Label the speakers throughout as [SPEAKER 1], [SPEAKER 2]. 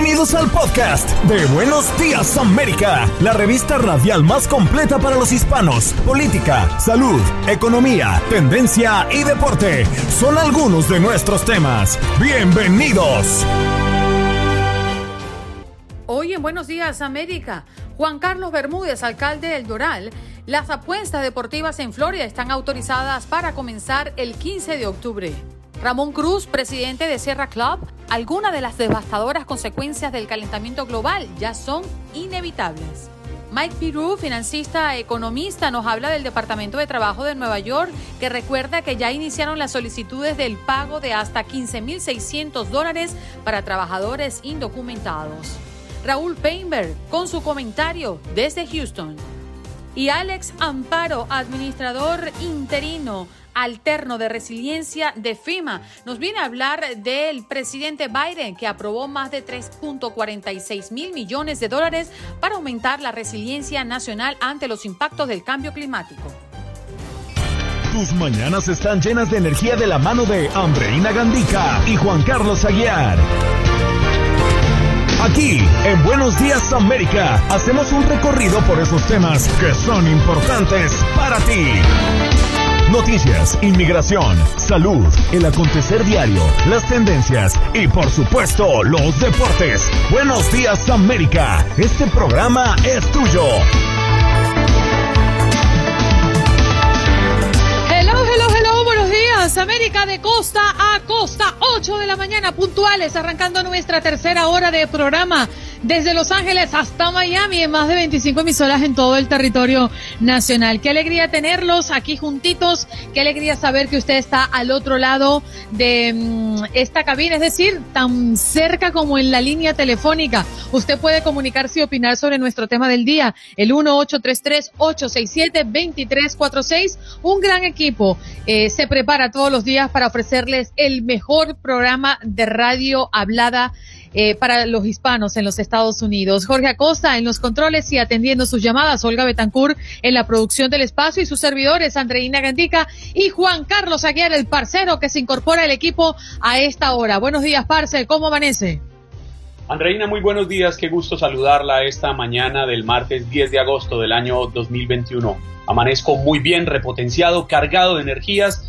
[SPEAKER 1] Bienvenidos al podcast de Buenos Días América, la revista radial más completa para los hispanos. Política, salud, economía, tendencia y deporte son algunos de nuestros temas. Bienvenidos.
[SPEAKER 2] Hoy en Buenos Días América, Juan Carlos Bermúdez, alcalde del Doral, las apuestas deportivas en Florida están autorizadas para comenzar el 15 de octubre. Ramón Cruz, presidente de Sierra Club, algunas de las devastadoras consecuencias del calentamiento global ya son inevitables. Mike Pirou, financista economista, nos habla del Departamento de Trabajo de Nueva York, que recuerda que ya iniciaron las solicitudes del pago de hasta 15.600 dólares para trabajadores indocumentados. Raúl Painberg con su comentario desde Houston. Y Alex Amparo, administrador interino alterno de resiliencia de FIMA. Nos viene a hablar del presidente Biden que aprobó más de 3.46 mil millones de dólares para aumentar la resiliencia nacional ante los impactos del cambio climático.
[SPEAKER 1] Tus mañanas están llenas de energía de la mano de Andreina Gandica y Juan Carlos Aguiar. Aquí, en Buenos Días América, hacemos un recorrido por esos temas que son importantes para ti. Noticias, inmigración, salud, el acontecer diario, las tendencias y por supuesto los deportes. Buenos días América, este programa es tuyo.
[SPEAKER 2] Hello, hello, hello, buenos días América de costa a costa, 8 de la mañana puntuales, arrancando nuestra tercera hora de programa desde Los Ángeles hasta Miami, en más de 25 emisoras en todo el territorio nacional. Qué alegría tenerlos aquí juntitos, qué alegría saber que usted está al otro lado de mm, esta cabina, es decir, tan cerca como en la línea telefónica. Usted puede comunicarse y opinar sobre nuestro tema del día, el 1-833-867-2346. Un gran equipo eh, se prepara todos los días para ofrecerles el mejor programa de radio hablada eh, para los hispanos en los Estados Unidos. Jorge Acosta en los controles y atendiendo sus llamadas, Olga Betancourt en la producción del espacio y sus servidores, Andreina Gandica y Juan Carlos Aguiar, el parcero que se incorpora al equipo a esta hora. Buenos días, parce, ¿cómo amanece?
[SPEAKER 3] Andreina, muy buenos días, qué gusto saludarla esta mañana del martes 10 de agosto del año 2021. Amanezco muy bien, repotenciado, cargado de energías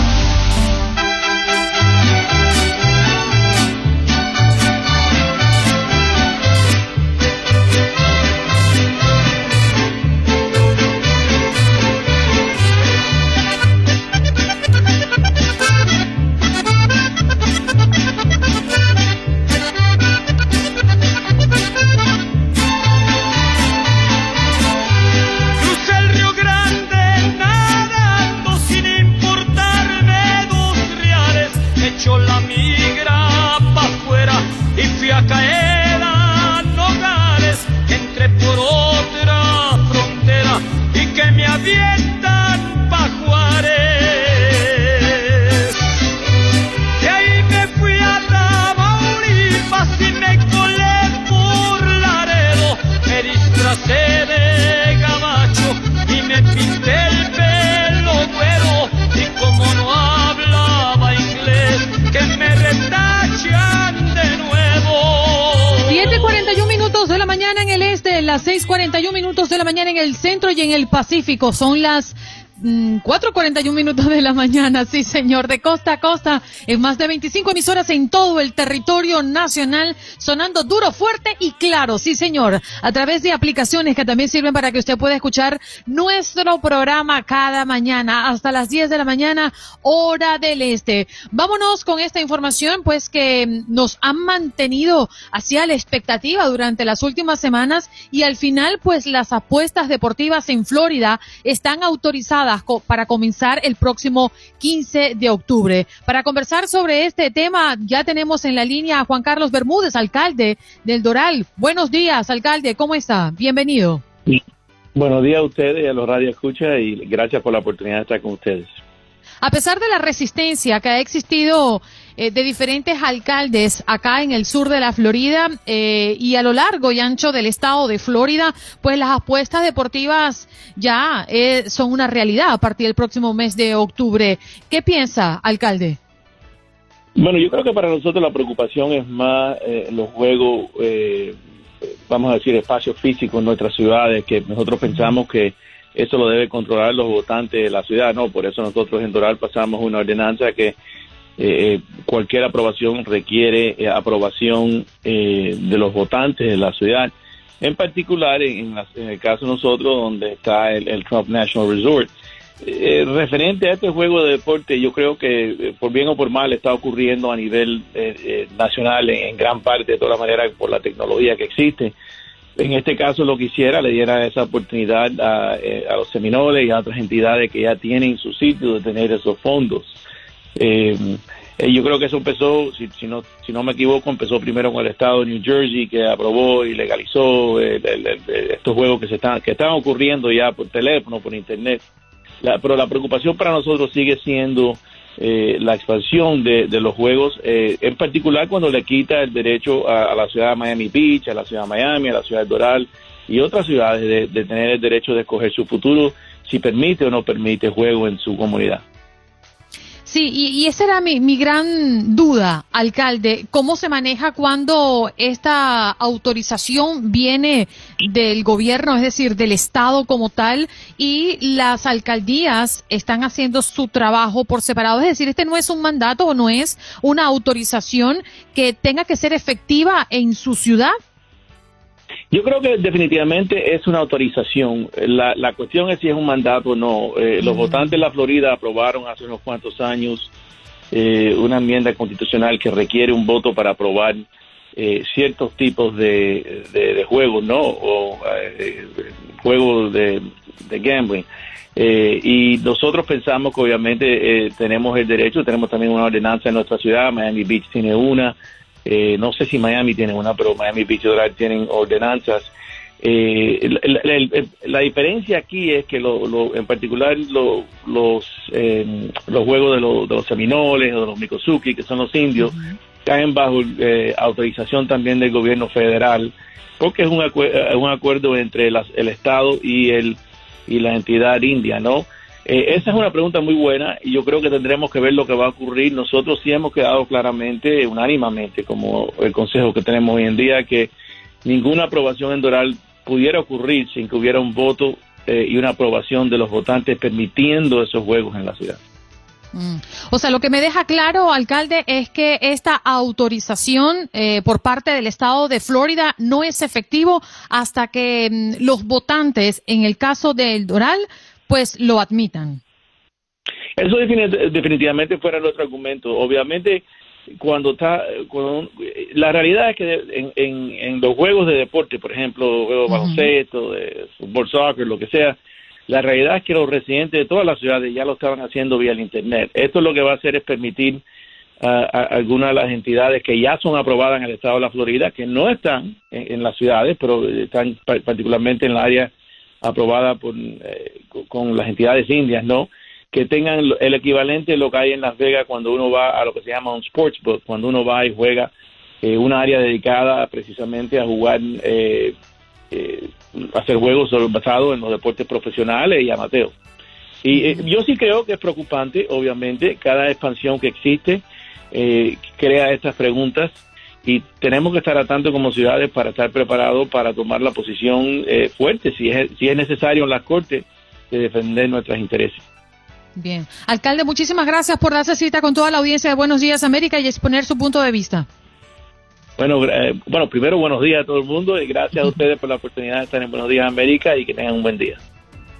[SPEAKER 2] Pacífico. Son las 4.41 minutos de la mañana, sí señor, de costa a costa, en más de 25 emisoras en todo el territorio nacional, sonando duro, fuerte y claro, sí señor, a través de aplicaciones que también sirven para que usted pueda escuchar nuestro programa cada mañana, hasta las 10 de la mañana, hora del este. Vámonos con esta información, pues que nos han mantenido hacia la expectativa durante las últimas semanas y al final, pues las apuestas deportivas en Florida están autorizadas para comenzar el próximo 15 de octubre. Para conversar sobre este tema, ya tenemos en la línea a Juan Carlos Bermúdez, alcalde del Doral. Buenos días, alcalde, ¿cómo está? Bienvenido.
[SPEAKER 4] Buenos días a ustedes y a los Radio Escucha y gracias por la oportunidad de estar con ustedes.
[SPEAKER 2] A pesar de la resistencia que ha existido eh, de diferentes alcaldes acá en el sur de la Florida eh, y a lo largo y ancho del estado de Florida, pues las apuestas deportivas ya eh, son una realidad a partir del próximo mes de octubre. ¿Qué piensa, alcalde?
[SPEAKER 4] Bueno, yo creo que para nosotros la preocupación es más los juegos, vamos a decir, espacios físicos en nuestras ciudades, que nosotros pensamos que eso lo debe controlar los votantes de la ciudad, ¿no? Por eso nosotros en Doral pasamos una ordenanza que eh, cualquier aprobación requiere eh, aprobación eh, de los votantes de la ciudad. En particular, en, el caso de nosotros, donde está el, Trump National Resort. referente a este juego de deporte, yo creo que por bien o por mal está ocurriendo a nivel nacional en, gran parte, de todas maneras, por la tecnología que existe. En este caso, lo que quisiera, le diera esa oportunidad a, a los seminoles y a otras entidades que ya tienen su sitio de tener esos fondos. Eh, eh, yo creo que eso empezó, si, si, no, si no me equivoco, empezó primero con el estado de New Jersey, que aprobó y legalizó estos juegos que se están, que están ocurriendo ya por teléfono, por internet. pero la preocupación para nosotros sigue siendo eh, la expansión de, los juegos, eh, en particular cuando le quita el derecho a, la ciudad de Miami Beach, a la ciudad de Miami, a la ciudad de Doral y otras ciudades de, de tener el derecho de escoger su futuro, si permite o no permite juego en su comunidad.
[SPEAKER 2] Sí, y, esa era mi, mi, gran duda, alcalde. ¿Cómo se maneja cuando esta autorización viene del gobierno, es decir, del Estado como tal, y las alcaldías están haciendo su trabajo por separado? Es decir, este no es un mandato o no es una autorización que tenga que ser efectiva en su ciudad.
[SPEAKER 4] Yo creo que definitivamente es una autorización. La, la cuestión es si es un mandato o no. Eh, los votantes de la Florida aprobaron hace unos cuantos años eh, una enmienda constitucional que requiere un voto para aprobar eh, ciertos tipos de, de, juegos, ¿no? O juegos de, de gambling. y nosotros pensamos que obviamente tenemos el derecho, tenemos también una ordenanza en nuestra ciudad, Miami Beach tiene una, eh, no sé si Miami tiene una, pero Miami Beach Drive tienen ordenanzas. Eh, la, diferencia aquí es que lo, en particular los eh, los juegos de, de, los seminoles o de los Mikosuki, que son los indios, caen bajo autorización también del gobierno federal, porque es un, un acuerdo entre el Estado y el y la entidad india, ¿no? Eh, esa es una pregunta muy buena y yo creo que tendremos que ver lo que va a ocurrir. Nosotros sí hemos quedado claramente, unánimamente, como el consejo que tenemos hoy en día, que ninguna aprobación en Doral pudiera ocurrir sin que hubiera un voto eh, y una aprobación de los votantes permitiendo esos juegos en la ciudad.
[SPEAKER 2] Mm. O sea, lo que me deja claro, alcalde, es que esta autorización eh, por parte del estado de Florida no es efectivo hasta que mm, los votantes, en el caso del Doral, pues lo admitan.
[SPEAKER 4] Eso definitivamente fuera nuestro argumento. Obviamente, cuando está, la realidad es que en, los juegos de deporte, por ejemplo, juegos de baloncesto, de fútbol, soccer, lo que sea, la realidad es que los residentes de todas las ciudades ya lo estaban haciendo vía el Internet. Esto lo que va a hacer es permitir a, algunas de las entidades que ya son aprobadas en el estado de la Florida, que no están en, las ciudades, pero están particularmente en la área aprobada por, eh, con las entidades indias, ¿no? Que tengan el equivalente de lo que hay en Las Vegas cuando uno va a lo que se llama un sportsbook, cuando uno va y juega eh, una área dedicada precisamente a jugar, eh, eh, hacer juegos basados en los deportes profesionales y amateos. Y yo sí creo que es preocupante, obviamente, cada expansión que existe crea estas preguntas y tenemos que estar a tanto como ciudades para estar preparados para tomar la posición eh, fuerte si es, si es necesario en las cortes de defender nuestros intereses.
[SPEAKER 2] Bien. Alcalde, muchísimas gracias por darse cita con toda la audiencia de Buenos Días América y exponer su punto de vista.
[SPEAKER 4] Bueno, eh, bueno, primero buenos días a todo el mundo y gracias a ustedes por la oportunidad de estar en Buenos Días América y que tengan un buen día.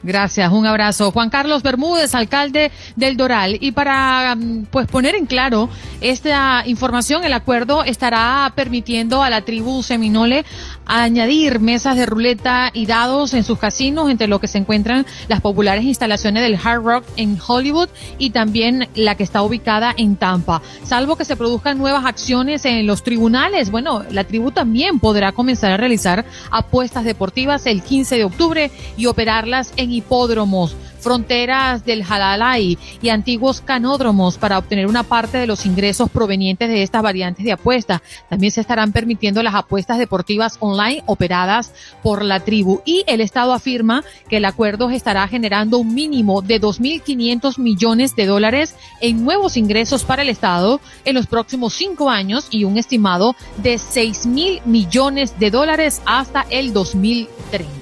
[SPEAKER 2] Gracias, un abrazo. Juan Carlos Bermúdez, alcalde del Doral. Y para mm, pues poner en claro esta información, el acuerdo estará permitiendo a la tribu Seminole añadir mesas de ruleta y dados en sus casinos, entre lo que se encuentran las populares instalaciones del Hard Rock en Hollywood y también la que está ubicada en Tampa. Salvo que se produzcan nuevas acciones en los tribunales, bueno, la tribu también podrá comenzar a realizar apuestas deportivas el 15 de octubre y operarlas en hipódromos, fronteras del Halalai y antiguos canódromos para obtener una parte de los ingresos provenientes de estas variantes de apuesta. También se estarán permitiendo las apuestas deportivas online operadas por la tribu y el Estado afirma que el acuerdo estará generando un mínimo de 2.500 millones de dólares en nuevos ingresos para el Estado en los próximos cinco años y un estimado de 6.000 millones de dólares hasta el 2030.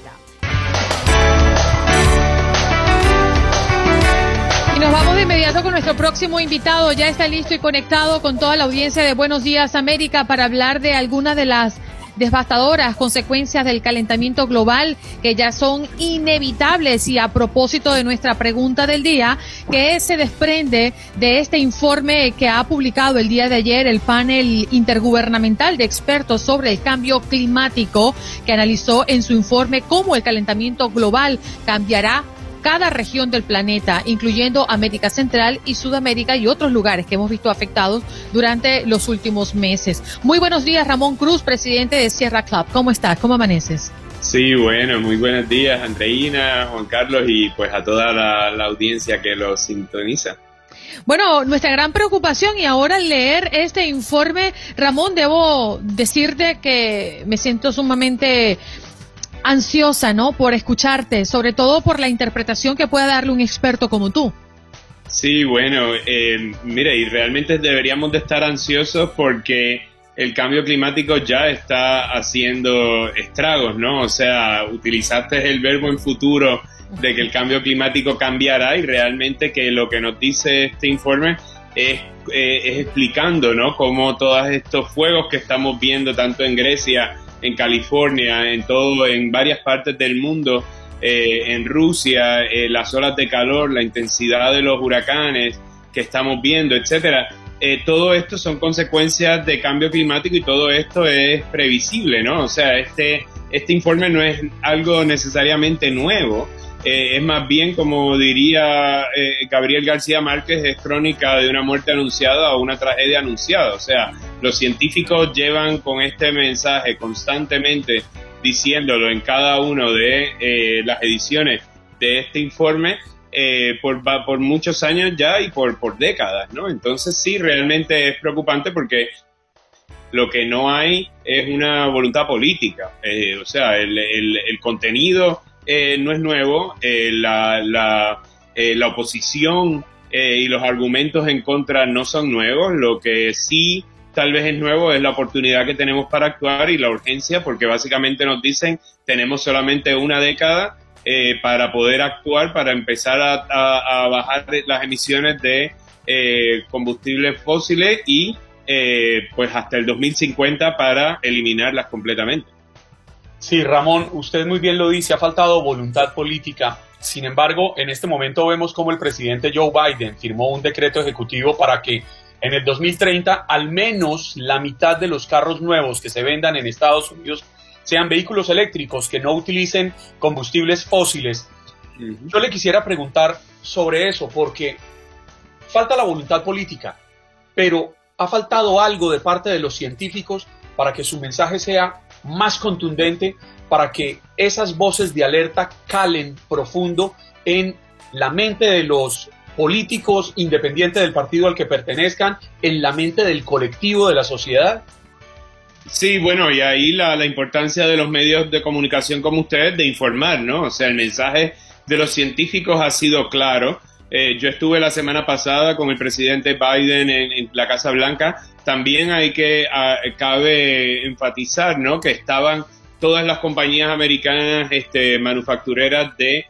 [SPEAKER 2] Nos vamos de inmediato con nuestro próximo invitado. Ya está listo y conectado con toda la audiencia de Buenos Días América para hablar de algunas de las devastadoras consecuencias del calentamiento global que ya son inevitables y a propósito de nuestra pregunta del día que se desprende de este informe que ha publicado el día de ayer el panel intergubernamental de expertos sobre el cambio climático que analizó en su informe cómo el calentamiento global cambiará cada región del planeta, incluyendo América Central y Sudamérica y otros lugares que hemos visto afectados durante los últimos meses. Muy buenos días, Ramón Cruz, presidente de Sierra Club. ¿Cómo estás? ¿Cómo amaneces?
[SPEAKER 5] Sí, bueno, muy buenos días, Andreina, Juan Carlos y pues a toda la, audiencia que lo sintoniza.
[SPEAKER 2] Bueno, nuestra gran preocupación y ahora al leer este informe, Ramón, debo decirte que me siento sumamente ansiosa, ¿no? Por escucharte, sobre todo por la interpretación que pueda darle un experto como tú.
[SPEAKER 5] Sí, bueno, eh, mira, y realmente deberíamos de estar ansiosos porque el cambio climático ya está haciendo estragos, ¿no? O sea, utilizaste el verbo en futuro de que el cambio climático cambiará y realmente que lo que nos dice este informe es, eh, es explicando, ¿no? Cómo todos estos fuegos que estamos viendo tanto en Grecia en California, en todo, en varias partes del mundo, eh, en Rusia, eh, las olas de calor, la intensidad de los huracanes que estamos viendo, etcétera. Eh, todo esto son consecuencias de cambio climático y todo esto es previsible, ¿no? O sea, este, este informe no es algo necesariamente nuevo, es más bien, como diría eh, Gabriel García Márquez, es crónica de una muerte anunciada o una tragedia anunciada. O sea, los científicos llevan con este mensaje constantemente diciéndolo en cada una de eh, las ediciones de este informe por, por muchos años ya y por, por décadas, ¿no? Entonces sí, realmente es preocupante porque lo que no hay es una voluntad política. o sea, el, el, el contenido eh, no es nuevo, eh, la, la, eh, la, oposición y los argumentos en contra no son nuevos, lo que sí tal vez es nuevo es la oportunidad que tenemos para actuar y la urgencia, porque básicamente nos dicen tenemos solamente una década para poder actuar, para empezar a, bajar las emisiones de combustibles fósiles y pues hasta el 2050 para eliminarlas completamente.
[SPEAKER 3] Sí, Ramón, usted muy bien lo dice, ha faltado voluntad política. Sin embargo, en este momento vemos como el presidente Joe Biden firmó un decreto ejecutivo para que en el 2030 al menos la mitad de los carros nuevos que se vendan en Estados Unidos sean vehículos eléctricos que no utilicen combustibles fósiles. Yo le quisiera preguntar sobre eso porque falta la voluntad política, pero ha faltado algo de parte de los científicos para que su mensaje sea más contundente para que esas voces de alerta calen profundo en la mente de los políticos independientes del partido al que pertenezcan, en la mente del colectivo de la sociedad?
[SPEAKER 5] Sí, bueno, y ahí la, la, importancia de los medios de comunicación como ustedes de informar, ¿no? O sea, el mensaje de los científicos ha sido claro. Eh, yo estuve la semana pasada con el presidente Biden en, en la Casa Blanca también hay que, ah, cabe enfatizar, ¿no? Que estaban todas las compañías americanas este, manufactureras de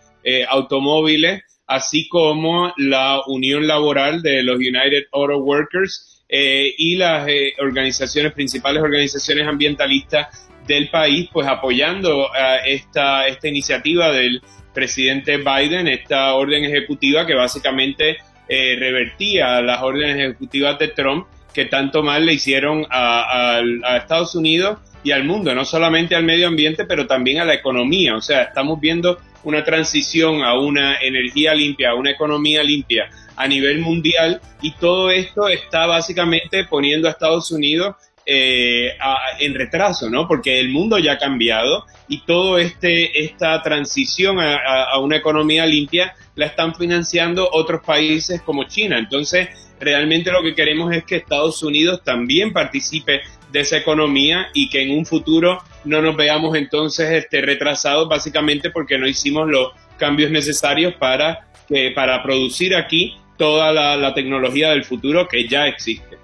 [SPEAKER 5] automóviles, así como la Unión Laboral de los United Auto Workers y las organizaciones, principales organizaciones ambientalistas del país, pues apoyando esta, esta iniciativa del presidente Biden, esta orden ejecutiva que básicamente eh, revertía las órdenes ejecutivas de Trump que tanto mal le hicieron a, Estados Unidos y al mundo, no solamente al medio ambiente, pero también a la economía. O sea, estamos viendo una transición a una energía limpia, a una economía limpia a nivel mundial y todo esto está básicamente poniendo a Estados Unidos eh, en retraso, ¿no? Porque el mundo ya ha cambiado y todo este esta transición a, una economía limpia la están financiando otros países como China. Entonces, realmente lo que queremos es que Estados Unidos también participe de esa economía y que en un futuro no nos veamos entonces este, retrasados básicamente porque no hicimos los cambios necesarios para, que, para producir aquí toda la tecnología del futuro que ya existe.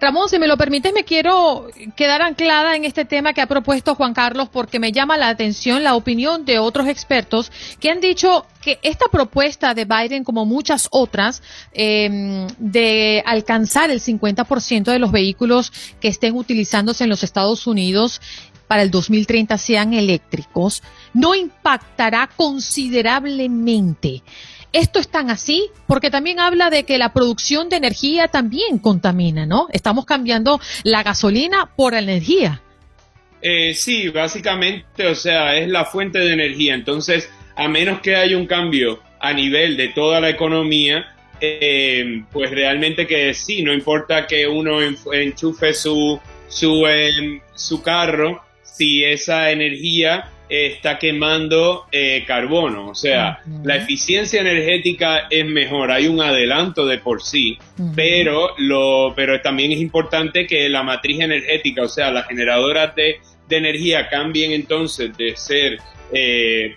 [SPEAKER 2] Ramón, si me lo permites, me quiero quedar anclada en este tema que ha propuesto Juan Carlos porque me llama la atención la opinión de otros expertos que han dicho que esta propuesta de Biden, como muchas otras, em, de alcanzar el 50% de los vehículos que estén utilizándose en los Estados Unidos para el 2030 sean eléctricos, no impactará considerablemente esto es tan así porque también habla de que la producción de energía también contamina, ¿no? Estamos cambiando la gasolina por energía.
[SPEAKER 5] Eh, sí, básicamente, o sea, es la fuente de energía. Entonces, a menos que haya un cambio a nivel de toda la economía, eh, pues realmente que sí, no importa que uno enchufe su, su, em, su carro, si esa energía está quemando eh, carbono, o sea, la eficiencia energética es mejor, hay un adelanto de por sí, pero, lo, pero también es importante que la matriz energética, o sea, las generadoras de, energía cambien entonces de ser eh,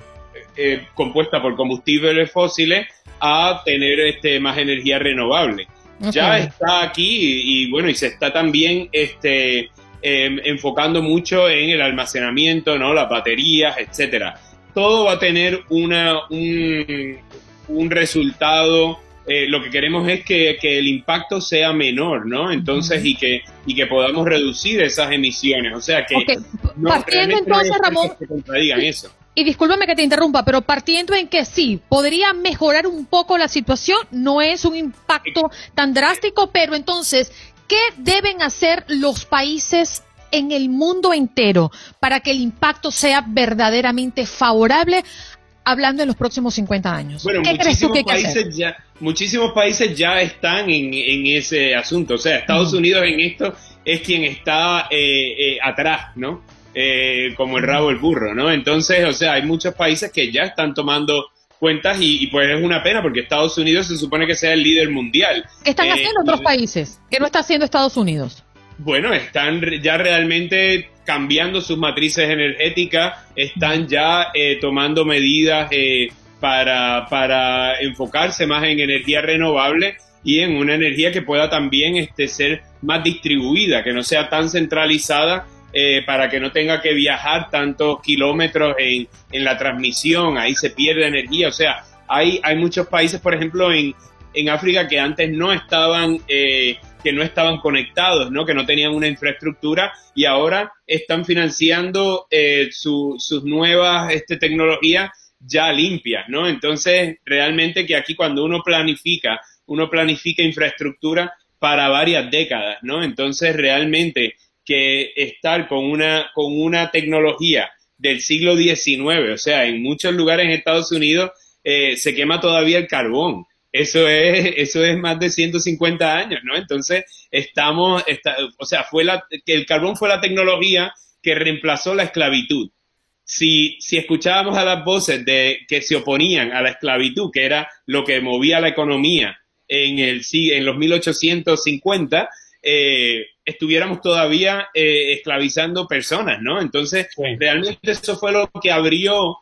[SPEAKER 5] eh, compuesta por combustibles fósiles a tener este, más energía renovable. Ya está aquí y, y, bueno, y se está también este, Em, enfocando mucho en el almacenamiento, ¿no? Las baterías, etcétera. Todo va a tener una, un, resultado eh, lo que queremos es que, el impacto sea menor, ¿no? Entonces, y, que, y que podamos reducir esas emisiones. O sea, que
[SPEAKER 2] partiendo entonces, Ramón,
[SPEAKER 5] eso.
[SPEAKER 2] Y discúlpame que te interrumpa, pero partiendo en que sí, podría mejorar un poco la situación, no es un impacto tan drástico, pero entonces, ¿Qué deben hacer los países en el mundo entero para que el impacto sea verdaderamente favorable hablando en los próximos 50 años?
[SPEAKER 5] Bueno, muchísimos, países Ya, muchísimos países ya están en, ese asunto. O sea, Estados Unidos en esto es quien está eh, eh, atrás, ¿no? Eh, como el rabo el burro, ¿no? Entonces, o sea, hay muchos países que ya están tomando cuentas y, pues es una pena porque Estados Unidos se supone que sea el líder mundial.
[SPEAKER 2] ¿Qué están eh, haciendo otros países? ¿Qué no está haciendo Estados Unidos?
[SPEAKER 5] Bueno, están ya realmente cambiando sus matrices energéticas, están ya eh, tomando medidas eh, para, para enfocarse más en energía renovable y en una energía que pueda también este, ser más distribuida, que no sea tan centralizada eh, para que no tenga que viajar tantos kilómetros en, en, la transmisión, ahí se pierde energía, o sea, hay, hay muchos países, por ejemplo, en, en África que antes no estaban, eh, que no estaban conectados, ¿no? que no tenían una infraestructura y ahora están financiando eh, sus nuevas este, tecnologías ya limpias, ¿no? Entonces, realmente que aquí cuando uno planifica, uno planifica infraestructura para varias décadas, ¿no? Entonces, realmente que estar con una, con una tecnología del siglo XIX, o sea, en muchos lugares en Estados Unidos eh, se quema todavía el carbón. Eso es, eso es más de 150 años, ¿no? Entonces, estamos, o sea, fue la, que el carbón fue la tecnología que reemplazó la esclavitud. Si, si escuchábamos a las voces de que se oponían a la esclavitud, que era lo que movía la economía en, el, en los 1850, eh, estuviéramos todavía eh, esclavizando personas, ¿no? Entonces, realmente eso fue lo que abrió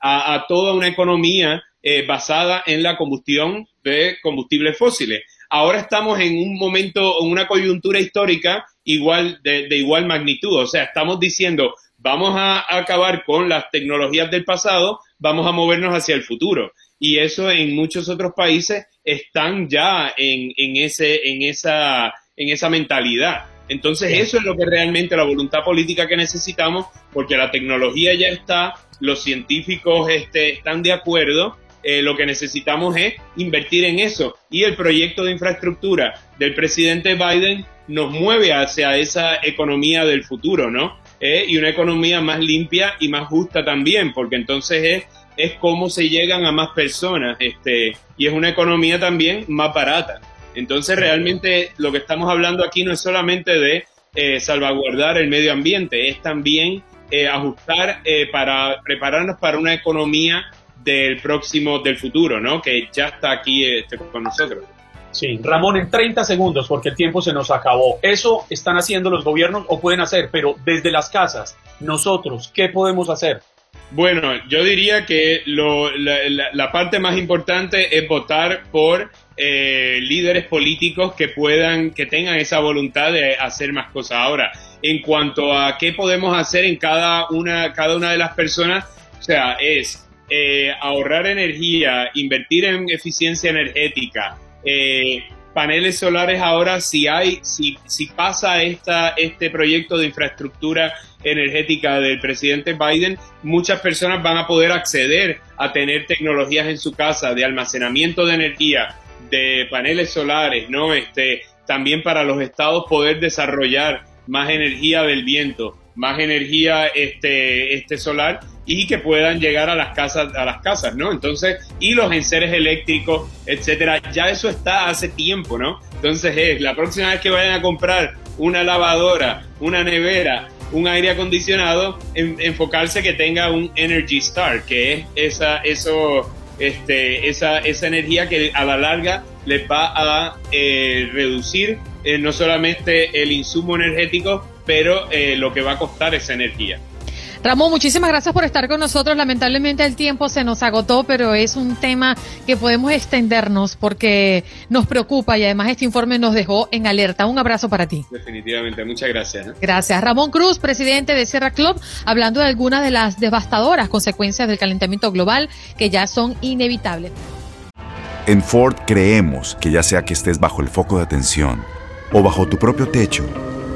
[SPEAKER 5] a, toda una economía eh, basada en la combustión de combustibles fósiles. Ahora estamos en un momento, en una coyuntura histórica igual de, igual magnitud. O sea, estamos diciendo, vamos a acabar con las tecnologías del pasado, vamos a movernos hacia el futuro. Y eso en muchos otros países están ya en, en, ese, en, esa, en esa mentalidad. Entonces eso es lo que realmente la voluntad política que necesitamos, porque la tecnología ya está, los científicos este, están de acuerdo, eh, lo que necesitamos es invertir en eso. Y el proyecto de infraestructura del presidente Biden nos mueve hacia esa economía del futuro, ¿no? Eh, y una economía más limpia y más justa también, porque entonces es, es cómo se llegan a más personas, este, y es una economía también más barata. Entonces realmente lo que estamos hablando aquí no es solamente de eh, salvaguardar el medio ambiente, es también eh, ajustar para prepararnos para una economía del próximo, del futuro, ¿no? Que ya está aquí este, con nosotros.
[SPEAKER 3] Sí, Ramón, en 30 segundos, porque el tiempo se nos acabó. Eso están haciendo los gobiernos o pueden hacer, pero desde las casas, nosotros, ¿qué podemos hacer?
[SPEAKER 5] Bueno, yo diría que lo, la, parte más importante es votar por eh, líderes políticos que puedan, que tengan esa voluntad de hacer más cosas. Ahora, en cuanto a qué podemos hacer en cada una, cada una de las personas, o sea, es eh, ahorrar energía, invertir en eficiencia energética, eh, paneles solares ahora, si hay, si, si pasa esta, este proyecto de infraestructura energética del presidente Biden, muchas personas van a poder acceder a tener tecnologías en su casa de almacenamiento de energía, de paneles solares, ¿no? Este, también para los estados poder desarrollar más energía del viento, más energía este, este solar y que puedan llegar a las casas, a las casas, ¿no? Entonces, y los enseres eléctricos, etcétera, ya eso está hace tiempo, ¿no? Entonces es la próxima vez que vayan a comprar una lavadora, una nevera, un aire acondicionado, enfocarse que tenga un Energy Star, que es esa, eso, este, esa, esa energía que a la larga les va a eh, reducir eh, no solamente el insumo energético, pero eh, lo que va a costar esa energía.
[SPEAKER 2] Ramón, muchísimas gracias por estar con nosotros. Lamentablemente el tiempo se nos agotó, pero es un tema que podemos extendernos porque nos preocupa y además este informe nos dejó en alerta. Un abrazo para ti.
[SPEAKER 5] Definitivamente, muchas gracias. ¿eh?
[SPEAKER 2] Gracias. Ramón Cruz, presidente de Sierra Club, hablando de algunas de las devastadoras consecuencias del calentamiento global que ya son inevitables.
[SPEAKER 6] En Ford creemos que ya sea que estés bajo el foco de atención o bajo tu propio techo,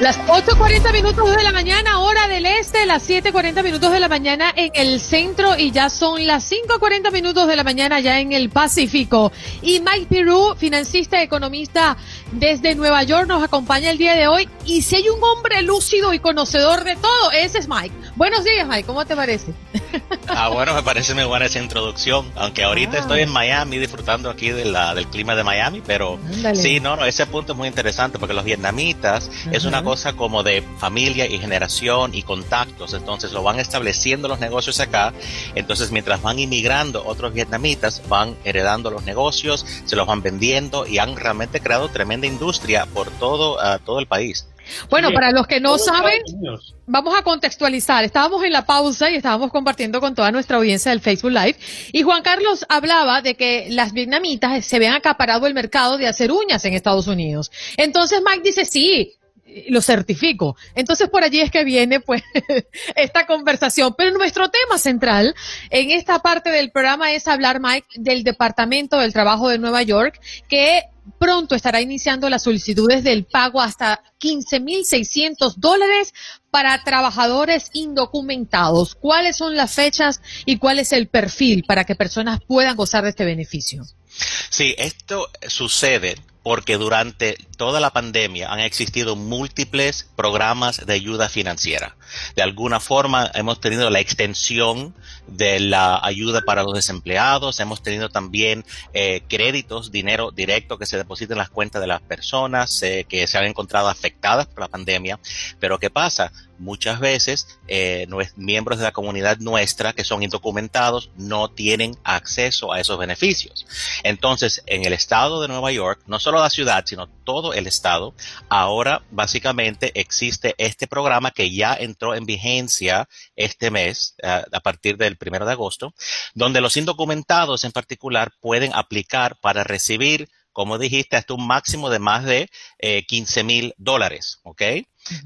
[SPEAKER 2] Las 8.40 minutos de la mañana, hora del este, las 7.40 minutos de la mañana en el centro y ya son las 5.40 minutos de la mañana ya en el Pacífico. Y Mike Pirú, financista, economista desde Nueva York, nos acompaña el día de hoy. Y si hay un hombre lúcido y conocedor de todo, ese es Mike. Buenos días, Mike, ¿cómo te parece?
[SPEAKER 7] Ah, bueno, me parece muy buena esa introducción, aunque ahorita ah. estoy en Miami disfrutando aquí de la, del clima de Miami, pero sí, no, no, ese punto es muy interesante porque los vietnamitas es una cosa como de familia y generación y contactos, entonces lo van estableciendo los negocios acá, entonces mientras van inmigrando otros vietnamitas, van heredando los negocios, se los van vendiendo y han realmente creado tremenda industria por todo, uh, todo el país.
[SPEAKER 2] Bueno, para los que no saben, vamos a contextualizar. Estábamos en la pausa y estábamos compartiendo con toda nuestra audiencia del Facebook Live. Y Juan Carlos hablaba de que las vietnamitas se habían acaparado el mercado de hacer uñas en Estados Unidos. Entonces Mike dice, sí, lo certifico. Entonces por allí es que viene pues esta conversación. Pero nuestro tema central en esta parte del programa es hablar, Mike, del Departamento del Trabajo de Nueva York, que pronto estará iniciando las solicitudes del pago hasta 15.600 dólares para trabajadores indocumentados. ¿Cuáles son las fechas y cuál es el perfil para que personas puedan gozar de este beneficio?
[SPEAKER 7] Sí, esto sucede porque durante toda la pandemia han existido múltiples programas de ayuda financiera. De alguna forma hemos tenido la extensión de la ayuda para los desempleados, hemos tenido también eh, créditos, dinero directo que se deposita en las cuentas de las personas eh, que se han encontrado afectadas por la pandemia. Pero ¿qué pasa? muchas veces eh, miembros de la comunidad nuestra que son indocumentados no tienen acceso a esos beneficios. Entonces, en el estado de Nueva York, no solo la ciudad, sino todo el estado, ahora básicamente existe este programa que ya entró en vigencia este mes, a partir del primero de agosto, donde los indocumentados en particular pueden aplicar para recibir como dijiste, hasta un máximo de más de 15 eh, mil dólares, ¿ok?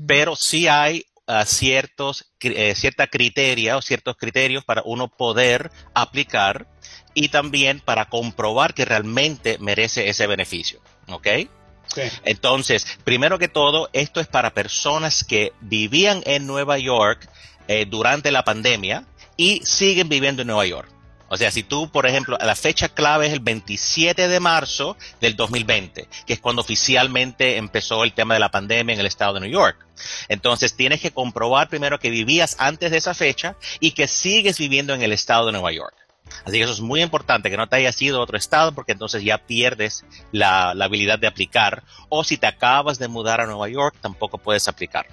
[SPEAKER 7] Pero sí hay ciertos, eh, cierta criteria o ciertos criterios para uno poder aplicar y también para comprobar que realmente merece ese beneficio. ¿Ok? Entonces, primero que todo, esto es para personas que vivían en Nueva York eh, durante la pandemia y siguen viviendo en Nueva York. O sea, si tú, por ejemplo, la fecha clave es el 27 de marzo del 2020, que es cuando oficialmente empezó el tema de la pandemia en el estado de New York. Entonces, tienes que comprobar primero que vivías antes de esa fecha y que sigues viviendo en el estado de Nueva York. Así que eso es muy importante, que no te hayas ido a otro estado porque entonces ya pierdes la, la habilidad de aplicar. O si te acabas de mudar a Nueva York, tampoco puedes aplicar.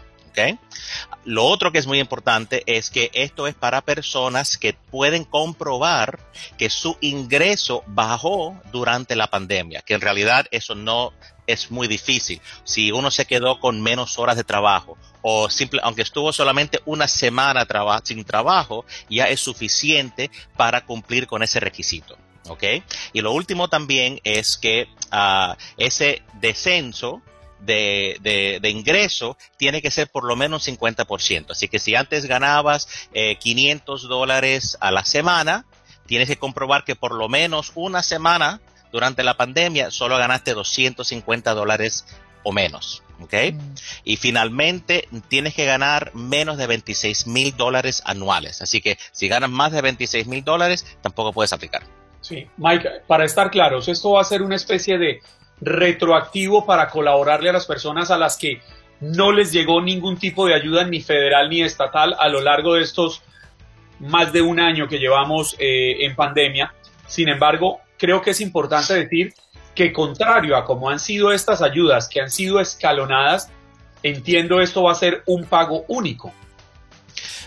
[SPEAKER 7] Lo otro que es muy importante es que esto es para personas que pueden comprobar que su ingreso bajó durante la pandemia, que en realidad eso no es muy difícil. Si uno se quedó con menos horas de trabajo o simple, aunque estuvo solamente una semana sin trabajo, ya es suficiente para cumplir con ese requisito. ¿ok? Y lo último también es que ah, ese descenso de, de, ingreso tiene que ser por lo menos 50%. Así que si antes ganabas 500 eh, dólares a la semana, tienes que comprobar que por lo menos una semana durante la pandemia solo ganaste 250 dólares o menos. ¿ok? Mm. Y finalmente tienes que ganar menos de 26 mil dólares anuales. Así que si ganas más de 26 mil dólares, tampoco puedes aplicar.
[SPEAKER 3] Sí, Mike, para estar claros, esto va a ser una especie de retroactivo para colaborarle a las personas a las que no les llegó ningún tipo de ayuda ni federal ni estatal a lo largo de estos más de un año que llevamos eh, en pandemia. Sin embargo, creo que es importante decir que contrario a como han sido estas ayudas que han sido escalonadas, entiendo esto va a ser un pago único.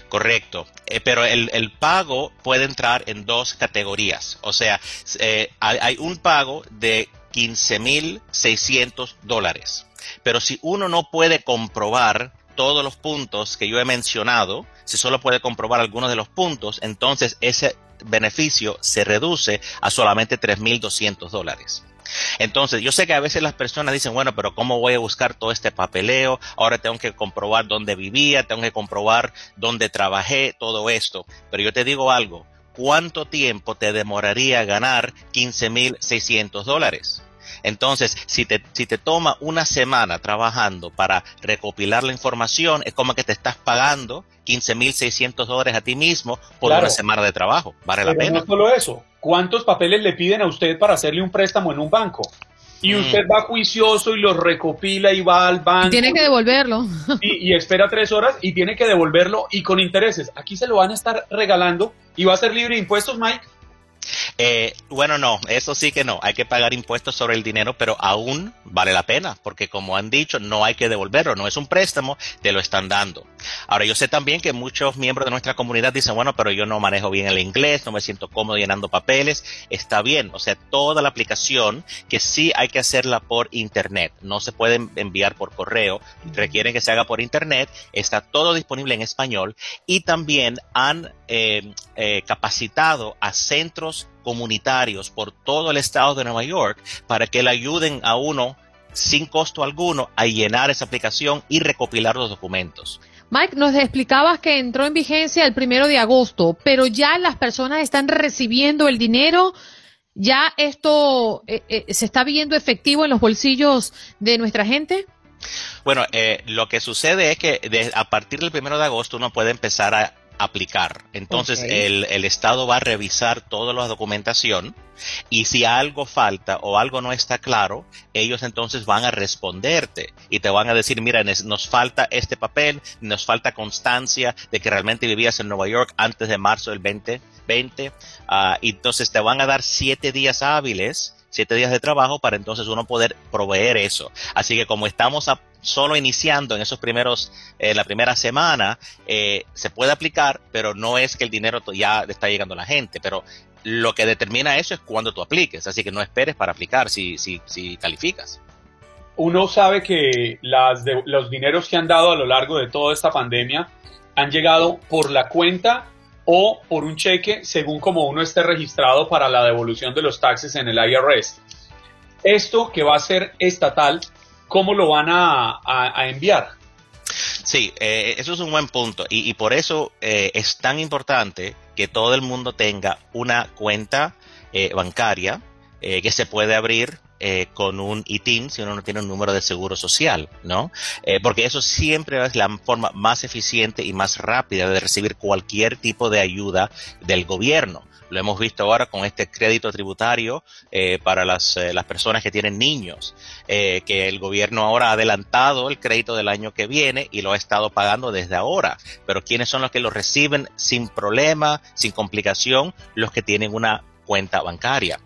[SPEAKER 7] Correcto, eh, pero el, pago puede entrar en dos categorías. O sea, eh, hay, un pago de 15.600 dólares. Pero si uno no puede comprobar todos los puntos que yo he mencionado, si solo puede comprobar algunos de los puntos, entonces ese beneficio se reduce a solamente 3.200 dólares. Entonces, yo sé que a veces las personas dicen, bueno, pero ¿cómo voy a buscar todo este papeleo? Ahora tengo que comprobar dónde vivía, tengo que comprobar dónde trabajé, todo esto. Pero yo te digo algo, ¿cuánto tiempo te demoraría ganar 15.600 dólares? Entonces, si te, si te toma una semana trabajando para recopilar la información, es como que te estás pagando 15.600 dólares a ti mismo por una semana de trabajo. Vale la pena.
[SPEAKER 3] No solo eso, ¿cuántos papeles le piden a usted para hacerle un préstamo en un banco? y mm. usted va juicioso y los recopila y va al banco.
[SPEAKER 2] tiene que devolverlo.
[SPEAKER 3] Y, y, espera tres horas y tiene que devolverlo y con intereses. Aquí se lo van a estar regalando y va a ser libre de impuestos, Mike.
[SPEAKER 7] Eh, bueno, no, eso sí que no. Hay que pagar impuestos sobre el dinero, pero aún vale la pena, porque como han dicho, no hay que devolverlo. No es un préstamo, te lo están dando. Ahora, yo sé también que muchos miembros de nuestra comunidad dicen, bueno, pero yo no manejo bien el inglés, no me siento cómodo llenando papeles. Está bien, o sea, toda la aplicación que sí hay que hacerla por internet. No se puede enviar por correo, requieren que se haga por internet. Está todo disponible en español y también han eh, eh, capacitado a centros comunitarios por todo el estado de Nueva York para que le ayuden a uno sin costo alguno a llenar esa aplicación y recopilar los documentos.
[SPEAKER 2] Mike, nos explicabas que entró en vigencia el primero de agosto, pero ya las personas están recibiendo el dinero. ¿Ya esto eh, eh, se está viendo efectivo en los bolsillos de nuestra gente?
[SPEAKER 7] Bueno, eh, lo que sucede es que a partir del primero de agosto uno puede empezar a aplicar. Entonces el, el, Estado va a revisar toda la documentación y si algo falta o algo no está claro, ellos entonces van a responderte y te van a decir, mira, nos falta este papel, nos falta constancia de que realmente vivías en Nueva York antes de marzo del 2020. Ah, y entonces te van a dar siete días hábiles siete días de trabajo para entonces uno poder proveer eso. Así que como estamos solo iniciando en esos primeros, en la primera semana, eh, se puede aplicar, pero no es que el dinero ya está llegando a la gente, pero lo que determina eso es cuando tú apliques, así que no esperes para aplicar si, si, si calificas.
[SPEAKER 3] Uno sabe que las los dineros que han dado a lo largo de toda esta pandemia han llegado por la cuenta o por un cheque según como uno esté registrado para la devolución de los taxes en el IRS. Esto que va a ser estatal cómo lo van a, enviar.
[SPEAKER 7] Sí, eh, eso es un buen punto y, por eso eh, es tan importante que todo el mundo tenga una cuenta eh, bancaria que se puede abrir con un ITIN si uno no tiene un número de seguro social, ¿no? porque eso siempre es la forma más eficiente y más rápida de recibir cualquier tipo de ayuda del gobierno. Lo hemos visto ahora con este crédito tributario eh, para las, eh, las, personas que tienen niños, eh, que el gobierno ahora ha adelantado el crédito del año que viene y lo ha estado pagando desde ahora. Pero ¿quiénes son los que lo reciben sin problema, sin complicación? Los que tienen una cuenta bancaria.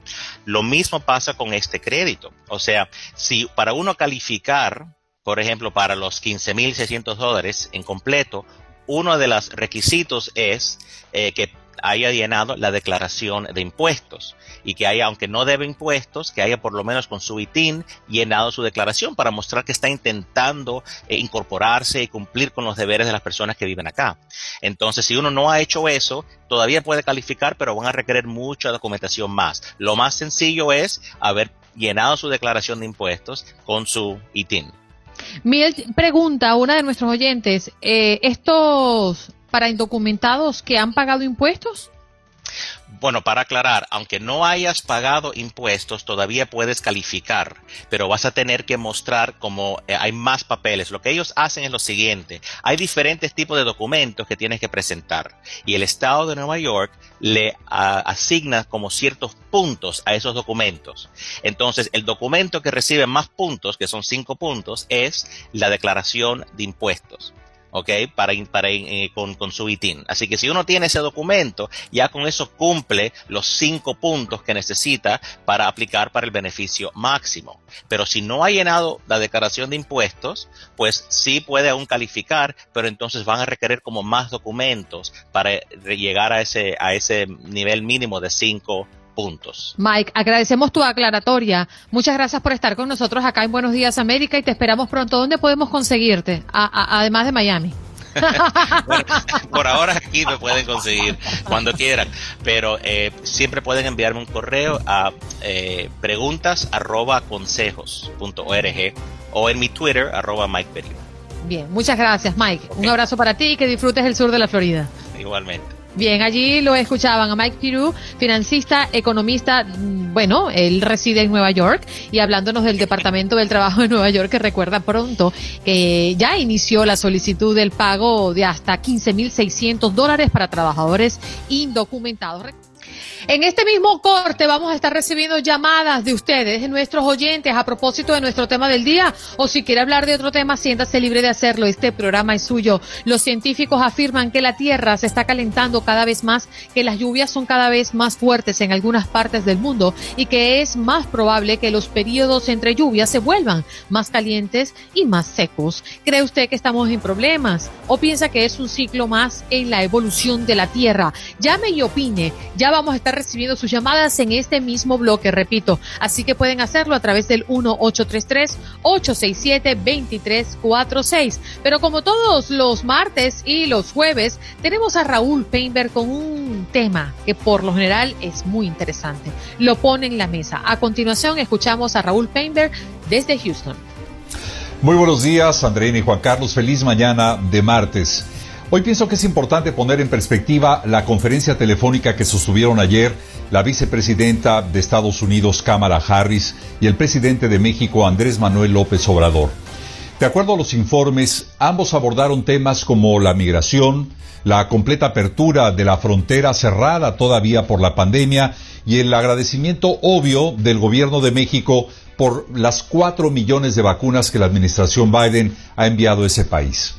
[SPEAKER 7] Lo mismo pasa con este crédito. O sea, si para uno calificar, por ejemplo, para los 15.600 dólares en completo, uno de los requisitos es que haya llenado la declaración de impuestos y que haya, aunque no debe impuestos, que haya por lo menos con su ITIN llenado su declaración para mostrar que está intentando eh, incorporarse y cumplir con los deberes de las personas que viven acá. Entonces, si uno no ha hecho eso, todavía puede calificar, pero van a requerir mucha documentación más. Lo más sencillo es haber llenado su declaración de impuestos con su ITIN.
[SPEAKER 2] Miguel pregunta a una de nuestros oyentes, eh, ¿estos para indocumentados que han pagado impuestos?
[SPEAKER 7] Bueno, para aclarar, aunque no hayas pagado impuestos, todavía puedes calificar, pero vas a tener que mostrar como eh, hay más papeles. Lo que ellos hacen es lo siguiente, hay diferentes tipos de documentos que tienes que presentar y el Estado de Nueva York le asigna como ciertos puntos a esos documentos. Entonces, el documento que recibe más puntos, que son cinco puntos, es la declaración de impuestos. ¿Ok? Para, para eh, con, con, su ITIN. Así que si uno tiene ese documento, ya con eso cumple los cinco puntos que necesita para aplicar para el beneficio máximo. Pero si no ha llenado la declaración de impuestos, pues sí puede aún calificar, pero entonces van a requerir como más documentos para llegar a ese, a ese nivel mínimo de cinco puntos.
[SPEAKER 2] Mike, agradecemos tu aclaratoria. Muchas gracias por estar con nosotros acá en Buenos Días América y te esperamos pronto. ¿Dónde podemos conseguirte? además de Miami.
[SPEAKER 7] por ahora aquí me pueden conseguir cuando quieran, pero eh, siempre pueden enviarme un correo a eh, preguntas o en mi Twitter arroba Mike
[SPEAKER 2] Bien, muchas gracias Mike. Un abrazo para ti y que disfrutes el sur de la Florida.
[SPEAKER 7] Igualmente.
[SPEAKER 2] Bien, allí lo escuchaban a Mike Pirou, financista, economista, mm, bueno, él reside en Nueva York y hablándonos del Departamento del Trabajo de Nueva York, que recuerda pronto que ya inició la solicitud del pago de hasta 15.600 dólares para trabajadores indocumentados. En este mismo corte vamos a estar recibiendo llamadas de ustedes, de nuestros oyentes, a propósito de nuestro tema del día, o si quiere hablar de otro tema, siéntase libre de hacerlo. Este programa es suyo. Los científicos afirman que la Tierra se está calentando cada vez más, que las lluvias son cada vez más fuertes en algunas partes del mundo y que es más probable que los periodos entre lluvias se vuelvan más calientes y más secos. ¿Cree usted que estamos en problemas o piensa que es un ciclo más en la evolución de la Tierra? Llame y opine. Ya vamos a estar recibiendo sus llamadas en este mismo bloque, repito. Así que pueden hacerlo a través del 1-833-867-2346. Pero como todos los martes y los jueves, tenemos a Raúl Peinberg con un tema que por lo general es muy interesante. Lo pone en la mesa. A continuación, escuchamos a Raúl Peinberg desde Houston.
[SPEAKER 8] Muy buenos días, Andreina y Juan Carlos. Feliz mañana de martes. Hoy pienso que es importante poner en perspectiva la conferencia telefónica que sostuvieron ayer la vicepresidenta de Estados Unidos, Kamala Harris, y el presidente de México, Andrés Manuel López Obrador. De acuerdo a los informes, ambos abordaron temas como la migración, la completa apertura de la frontera cerrada todavía por la pandemia y el agradecimiento obvio del gobierno de México por las cuatro millones de vacunas que la administración Biden ha enviado a ese país.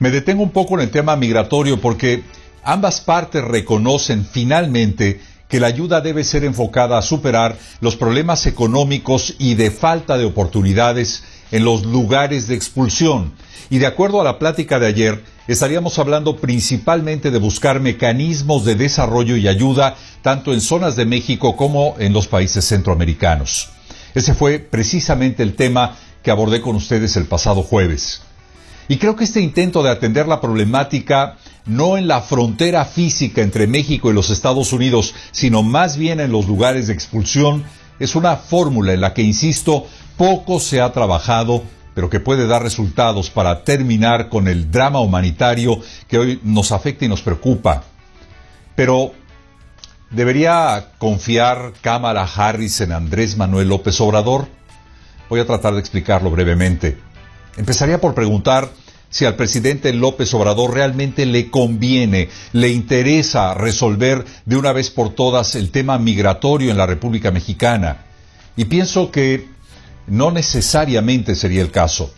[SPEAKER 8] Me detengo un poco en el tema migratorio porque ambas partes reconocen finalmente que la ayuda debe ser enfocada a superar los problemas económicos y de falta de oportunidades en los lugares de expulsión. Y de acuerdo a la plática de ayer, estaríamos hablando principalmente de buscar mecanismos de desarrollo y ayuda tanto en zonas de México como en los países centroamericanos. Ese fue precisamente el tema que abordé con ustedes el pasado jueves. Y creo que este intento de atender la problemática no en la frontera física entre México y los Estados Unidos, sino más bien en los lugares de expulsión, es una fórmula en la que, insisto, poco se ha trabajado, pero que puede dar resultados para terminar con el drama humanitario que hoy nos afecta y nos preocupa. Pero, ¿debería confiar Kamala Harris en Andrés Manuel López Obrador? Voy a tratar de explicarlo brevemente. Empezaría por preguntar si al presidente López Obrador realmente le conviene, le interesa resolver de una vez por todas el tema migratorio en la República Mexicana. Y pienso que no necesariamente sería el caso.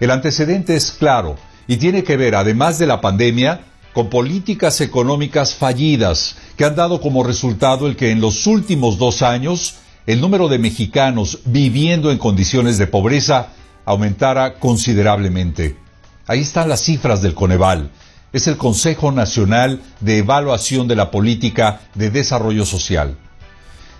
[SPEAKER 8] El antecedente es claro y tiene que ver, además de la pandemia, con políticas económicas fallidas que han dado como resultado el que en los últimos dos años el número de mexicanos viviendo en condiciones de pobreza aumentara considerablemente. Ahí están las cifras del Coneval. Es el Consejo Nacional de Evaluación de la Política de Desarrollo Social.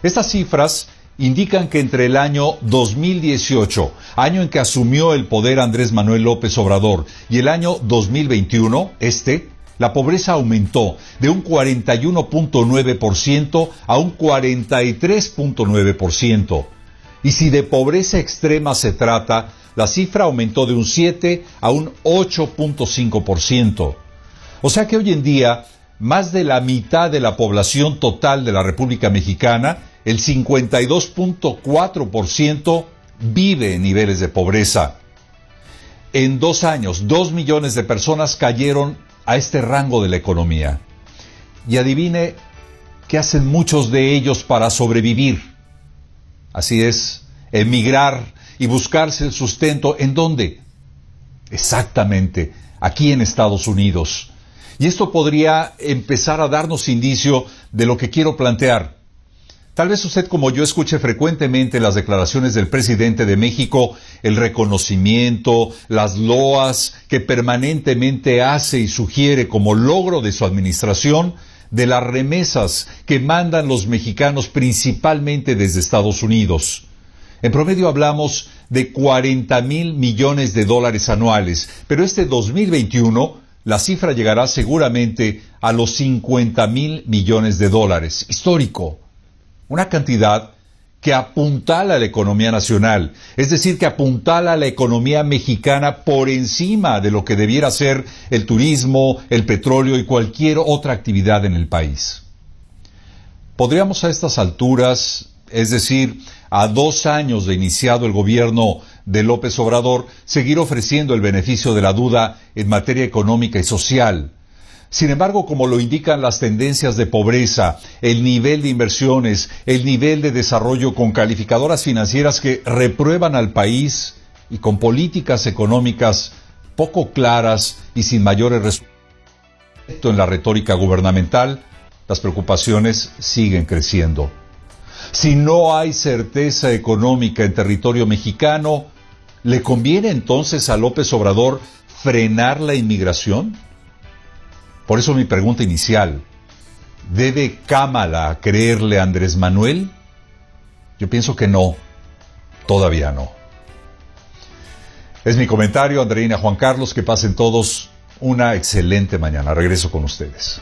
[SPEAKER 8] Estas cifras indican que entre el año 2018, año en que asumió el poder Andrés Manuel López Obrador, y el año 2021, este, la pobreza aumentó de un 41.9% a un 43.9%. Y si de pobreza extrema se trata, la cifra aumentó de un 7 a un 8.5%. O sea que hoy en día, más de la mitad de la población total de la República Mexicana, el 52.4%, vive en niveles de pobreza. En dos años, dos millones de personas cayeron a este rango de la economía. Y adivine qué hacen muchos de ellos para sobrevivir. Así es, emigrar y buscarse el sustento. ¿En dónde? Exactamente, aquí en Estados Unidos. Y esto podría empezar a darnos indicio de lo que quiero plantear. Tal vez usted como yo escuche frecuentemente las declaraciones del presidente de México, el reconocimiento, las loas que permanentemente hace y sugiere como logro de su administración de las remesas que mandan los mexicanos principalmente desde Estados Unidos. En promedio hablamos de 40 mil millones de dólares anuales, pero este 2021 la cifra llegará seguramente a los 50 mil millones de dólares. Histórico. Una cantidad que apuntala a la economía nacional, es decir, que apuntala a la economía mexicana por encima de lo que debiera ser el turismo, el petróleo y cualquier otra actividad en el país. Podríamos a estas alturas, es decir, a dos años de iniciado el gobierno de López Obrador, seguir ofreciendo el beneficio de la duda en materia económica y social. Sin embargo, como lo indican las tendencias de pobreza, el nivel de inversiones, el nivel de desarrollo con calificadoras financieras que reprueban al país y con políticas económicas poco claras y sin mayores resultados en la retórica gubernamental, las preocupaciones siguen creciendo. Si no hay certeza económica en territorio mexicano, ¿le conviene entonces a López Obrador frenar la inmigración? Por eso mi pregunta inicial, ¿debe Cámara creerle a Andrés Manuel? Yo pienso que no, todavía no. Es mi comentario, Andreina Juan Carlos, que pasen todos una excelente mañana. Regreso con ustedes.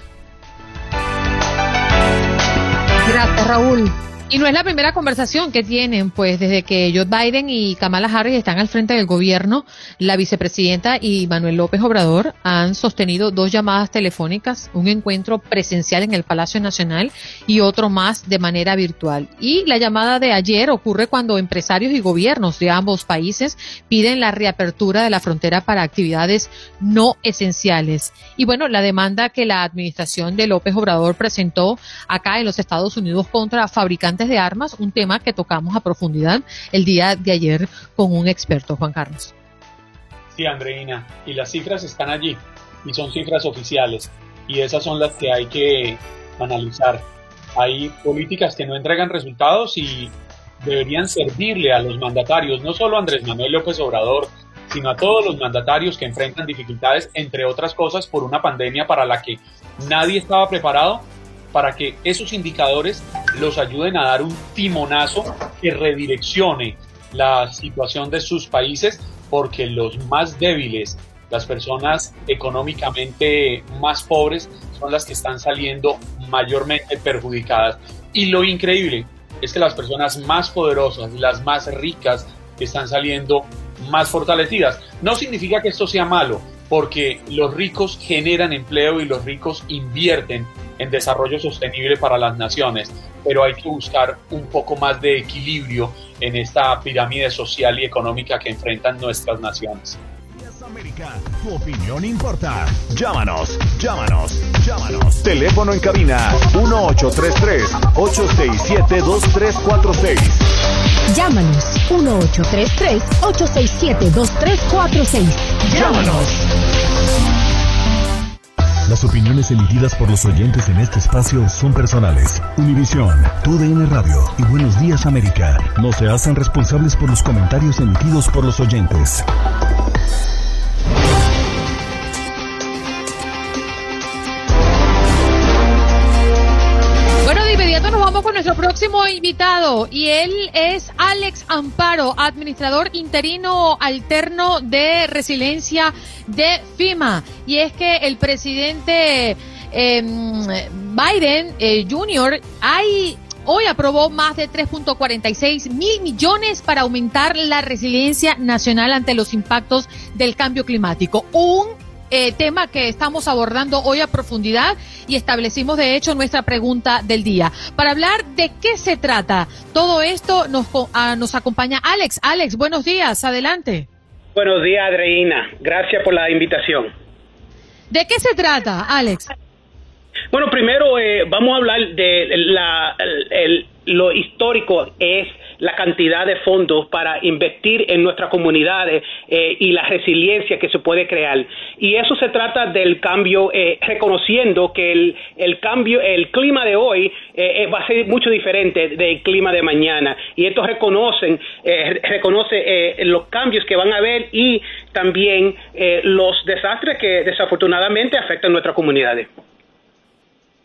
[SPEAKER 9] Gracias, Raúl.
[SPEAKER 2] Y no es la primera conversación que tienen, pues desde que Joe Biden y Kamala Harris están al frente del gobierno, la vicepresidenta y Manuel López Obrador han sostenido dos llamadas telefónicas, un encuentro presencial en el Palacio Nacional y otro más de manera virtual. Y la llamada de ayer ocurre cuando empresarios y gobiernos de ambos países piden la reapertura de la frontera para actividades no esenciales. Y bueno, la demanda que la administración de López Obrador presentó acá en los Estados Unidos contra fabricantes de armas, un tema que tocamos a profundidad el día de ayer con un experto, Juan Carlos.
[SPEAKER 3] Sí, Andreina, y las cifras están allí, y son cifras oficiales, y esas son las que hay que analizar. Hay políticas que no entregan resultados y deberían servirle a los mandatarios, no solo a Andrés Manuel López Obrador, sino a todos los mandatarios que enfrentan dificultades, entre otras cosas, por una pandemia para la que nadie estaba preparado para que esos indicadores los ayuden a dar un timonazo que redireccione la situación de sus países, porque los más débiles, las personas económicamente más pobres, son las que están saliendo mayormente perjudicadas. Y lo increíble es que las personas más poderosas, las más ricas, están saliendo más fortalecidas. No significa que esto sea malo, porque los ricos generan empleo y los ricos invierten en desarrollo sostenible para las naciones, pero hay que buscar un poco más de equilibrio en esta pirámide social y económica que enfrentan nuestras naciones.
[SPEAKER 1] América, tu opinión importa. Llámanos, llámanos, llámanos. Teléfono en cabina 1833-867-2346.
[SPEAKER 9] Llámanos 1833-867-2346. Llámanos.
[SPEAKER 1] Las opiniones emitidas por los oyentes en este espacio son personales. Univisión, TUDN Radio y Buenos Días América no se hacen responsables por los comentarios emitidos por los oyentes.
[SPEAKER 2] Nuestro próximo invitado y él es Alex Amparo, administrador interino alterno de resiliencia de FIMA. Y es que el presidente em, Biden eh, Jr. hay hoy aprobó más de 3.46 mil millones para aumentar la resiliencia nacional ante los impactos del cambio climático. Un eh, tema que estamos abordando hoy a profundidad y establecimos de hecho nuestra pregunta del día. Para hablar de qué se trata todo esto, nos, ah, nos acompaña Alex. Alex, buenos días, adelante.
[SPEAKER 10] Buenos días, Adreina. Gracias por la invitación.
[SPEAKER 2] ¿De qué se trata, Alex?
[SPEAKER 10] Bueno, primero eh, vamos a hablar de la, lo histórico es la cantidad de fondos para invertir en nuestras comunidades eh, y la resiliencia que se puede crear. Y eso se trata del cambio, eh, reconociendo que el, el, cambio, el clima de hoy eh, va a ser mucho diferente del clima de mañana. Y esto reconocen, reconoce los cambios que van a haber y también los desastres que desafortunadamente afectan nuestras comunidades.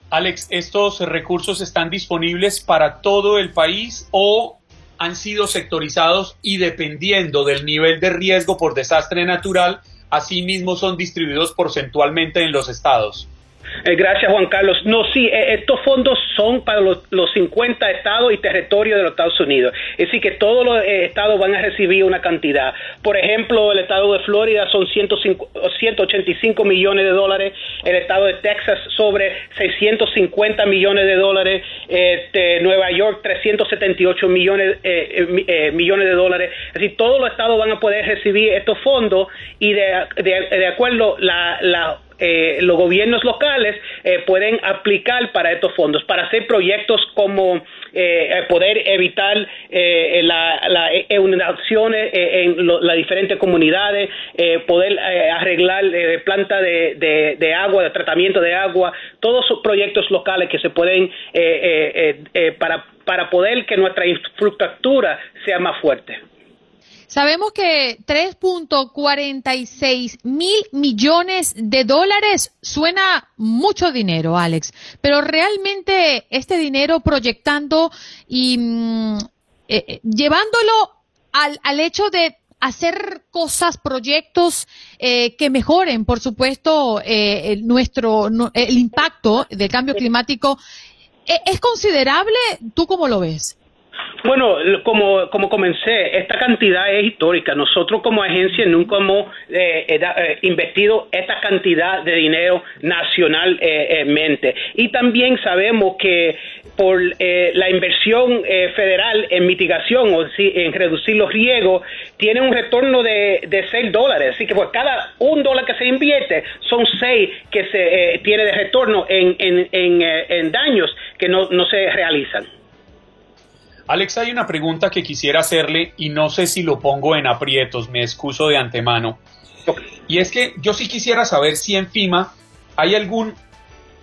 [SPEAKER 3] Alex, ¿estos recursos están disponibles para todo el país o han sido sectorizados y dependiendo del nivel de riesgo por desastre natural, asimismo son distribuidos porcentualmente en los estados?
[SPEAKER 10] Eh, gracias, Juan Carlos. No, sí, eh, estos fondos son para los, 50 estados y territorios de los Estados Unidos. Es decir, que todos los eh, estados van a recibir una cantidad. Por ejemplo, el estado de Florida son 185 millones de dólares, el estado de Texas sobre 650 millones de dólares, este, Nueva York 378 millones, millones de dólares. Es decir, todos los estados van a poder recibir estos fondos y de, de, acuerdo la, la eh, los gobiernos locales eh, pueden aplicar para estos fondos, para hacer proyectos como eh, poder evitar las la inundaciones en las diferentes comunidades, poder arreglar planta de, de, agua, de tratamiento de agua, todos esos proyectos locales que se pueden para, para poder que nuestra infraestructura sea más fuerte.
[SPEAKER 2] Sabemos que 3.46 mil millones de dólares suena mucho dinero, Alex, pero realmente este dinero proyectando y mm, eh, eh, llevándolo al, al hecho de hacer cosas, proyectos eh, que mejoren, por supuesto, nuestro el impacto del cambio climático ¿Es considerable? ¿Tú cómo lo ves?
[SPEAKER 10] Bueno, como, como comencé, esta cantidad es histórica. Nosotros como agencia nunca hemos eh, eh, eh, invertido esta cantidad de dinero nacionalmente. y también sabemos que por la inversión federal en mitigación o en reducir los riesgos, tiene un retorno de, de 6 dólares. Así que por cada un dólar que se invierte, son 6 que se tiene de retorno en, en, daños que no se realizan.
[SPEAKER 3] Alex, hay una pregunta que quisiera hacerle y no sé si lo pongo en aprietos, me excuso de antemano. Y es que yo sí quisiera saber si en FIMA hay algún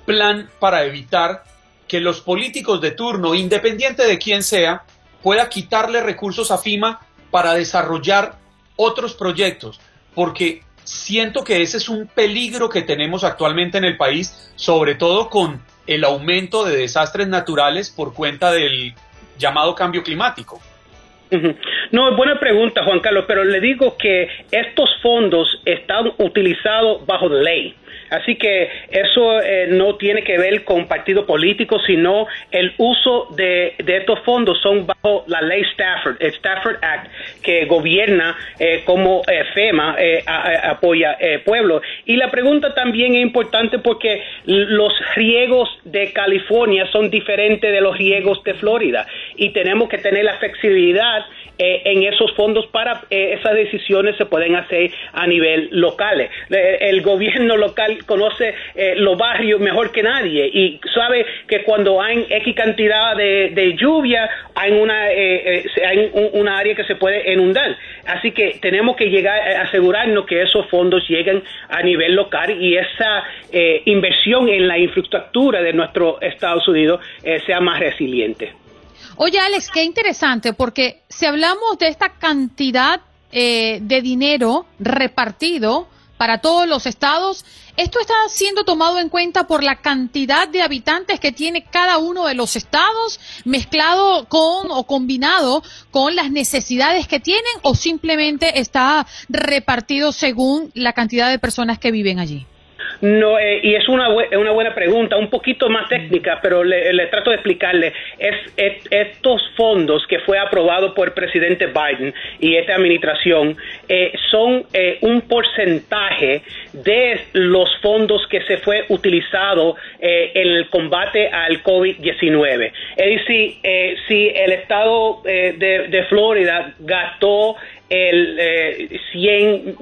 [SPEAKER 3] plan para evitar que los políticos de turno, independiente de quién sea, pueda quitarle recursos a FIMA para desarrollar otros proyectos, porque siento que ese es un peligro que tenemos actualmente en el país, sobre todo con el aumento de desastres naturales por cuenta del llamado cambio climático?
[SPEAKER 10] No, es buena pregunta, Juan Carlos, pero le digo que estos fondos están utilizados bajo ley. Así que eso eh, no tiene que ver con partido político, sino el uso de, estos fondos son bajo la ley Stafford, el Stafford Act, que gobierna eh, como eh, FEMA apoya pueblo. Y la pregunta también es importante porque los riegos de California son diferentes de los riegos de Florida y tenemos que tener la flexibilidad eh, en esos fondos para eh, esas decisiones se pueden hacer a nivel local. Eh, el gobierno local conoce los barrios mejor que nadie y sabe que cuando hay X cantidad de, lluvia hay una, hay una área que se puede inundar. Así que tenemos que llegar a asegurarnos que esos fondos lleguen a nivel local y esa inversión en la infraestructura de nuestro Estados Unidos sea más resiliente.
[SPEAKER 2] Oye, Alex, qué interesante, porque si hablamos de esta cantidad eh, de dinero repartido para todos los estados, esto está siendo tomado en cuenta por la cantidad de habitantes que tiene cada uno de los estados, mezclado con o combinado con las necesidades que tienen, o simplemente está repartido según la cantidad de personas que viven allí.
[SPEAKER 10] No, eh, y es una, una buena pregunta, un poquito más técnica, pero le, trato de explicarle. Es, estos fondos que fue aprobado por el presidente Biden y esta administración eh, son eh, un porcentaje de los fondos que se fue utilizado en el combate al COVID-19. Es decir, si el estado de Florida gastó el, eh, 100,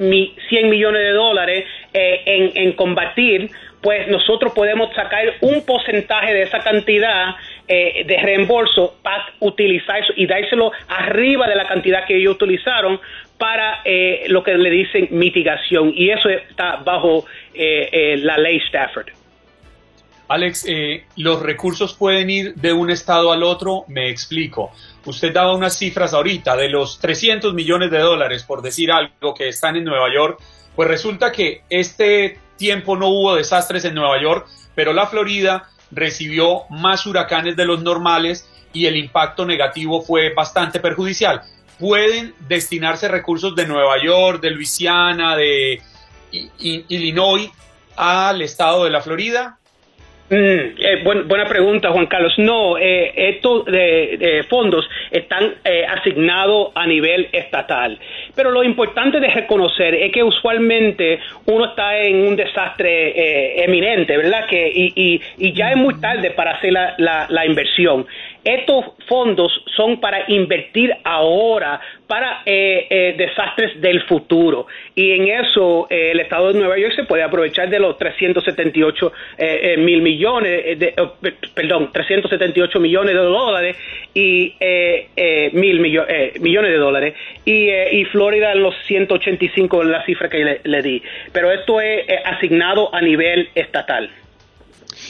[SPEAKER 10] 100 millones de dólares eh, en, en, combatir, pues nosotros podemos sacar un porcentaje de esa cantidad eh, de reembolso para utilizar eso y dárselo arriba de la cantidad que ellos utilizaron para eh, lo que le dicen mitigación y eso está bajo la ley Stafford.
[SPEAKER 3] Alex, los recursos pueden ir de un estado al otro, me explico. Usted daba unas cifras ahorita de los 300 millones de dólares, por decir algo, que están en Nueva York. Pues resulta que este tiempo no hubo desastres en Nueva York, pero la Florida recibió más huracanes de los normales y el impacto negativo fue bastante perjudicial. ¿Pueden destinarse recursos de Nueva York, de Luisiana, de Illinois al estado de la Florida?
[SPEAKER 10] Mm, eh, buena pregunta, Juan Carlos. No, eh, estos fondos están eh, asignados a nivel estatal. Pero lo importante de reconocer es que usualmente uno está en un desastre eh, eminente, ¿verdad? Que, y, y, ya es muy tarde para hacer la inversión. Estos fondos son para invertir ahora para eh, eh, desastres del futuro. Y en eso eh, el Estado de Nueva York se puede aprovechar de los 378 mil millones, de, oh, perdón, 378 millones de dólares y mil millones de dólares. Y, y Florida los 185 es la cifra que le di. Pero esto es asignado a nivel estatal.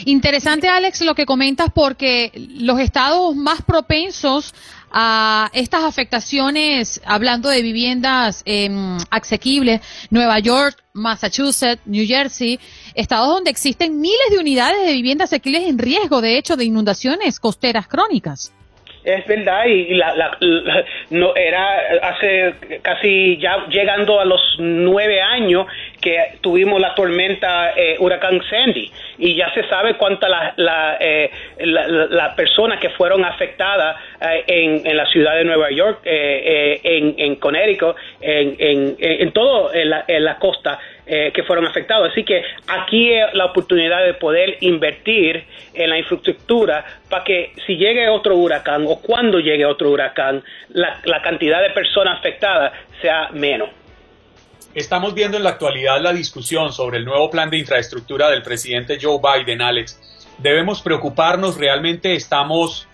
[SPEAKER 2] Interesante, Alex, lo que comentas porque los estados más propensos a estas afectaciones, hablando de viviendas em, asequibles, Nueva York, Massachusetts, New Jersey, estados donde existen miles de unidades de viviendas asequibles en riesgo, de hecho, de inundaciones costeras crónicas.
[SPEAKER 10] Es verdad, y la, no era hace casi ya llegando a los nueve años que tuvimos la tormenta eh, huracán Sandy y ya se sabe cuántas las la, la, personas que fueron afectadas en, en, la ciudad de Nueva York, en, en Connecticut, en, en, en todo en la, en la costa eh, que fueron afectados. Así que aquí es la oportunidad de poder invertir en la infraestructura para que si llegue otro huracán o cuando llegue otro huracán, la, la cantidad de personas afectadas sea menos.
[SPEAKER 3] Estamos viendo en la actualidad la discusión sobre el nuevo plan de infraestructura del presidente Joe Biden, Alex. ¿Debemos preocuparnos? ¿Realmente estamos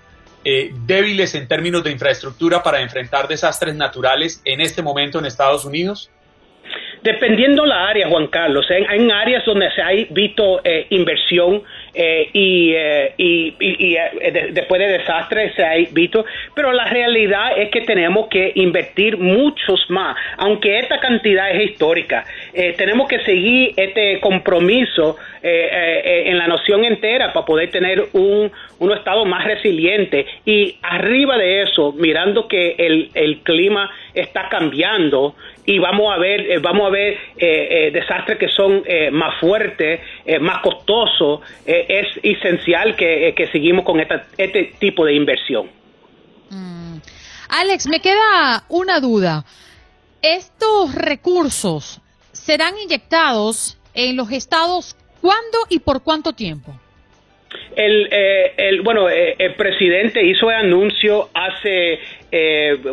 [SPEAKER 3] eh, débiles en términos de infraestructura para enfrentar desastres naturales en este momento en Estados Unidos?
[SPEAKER 10] Dependiendo la área, Juan Carlos, hay, áreas donde se ha visto eh, inversión eh, y, eh, y, después de desastres se ha visto, pero la realidad es que tenemos que invertir muchos más, aunque esta cantidad es histórica. tenemos que seguir este compromiso en la noción entera para poder tener un, un estado más resiliente y arriba de eso, mirando que el, el clima está cambiando, y vamos a ver, eh, vamos a ver eh, eh, desastres que son más fuertes, más costosos. es esencial que, seguimos con este tipo de inversión.
[SPEAKER 2] Mm. Alex, me queda una duda. ¿Estos recursos serán inyectados en los estados cuándo y por cuánto tiempo?
[SPEAKER 10] El, el, bueno, el presidente hizo el anuncio hace,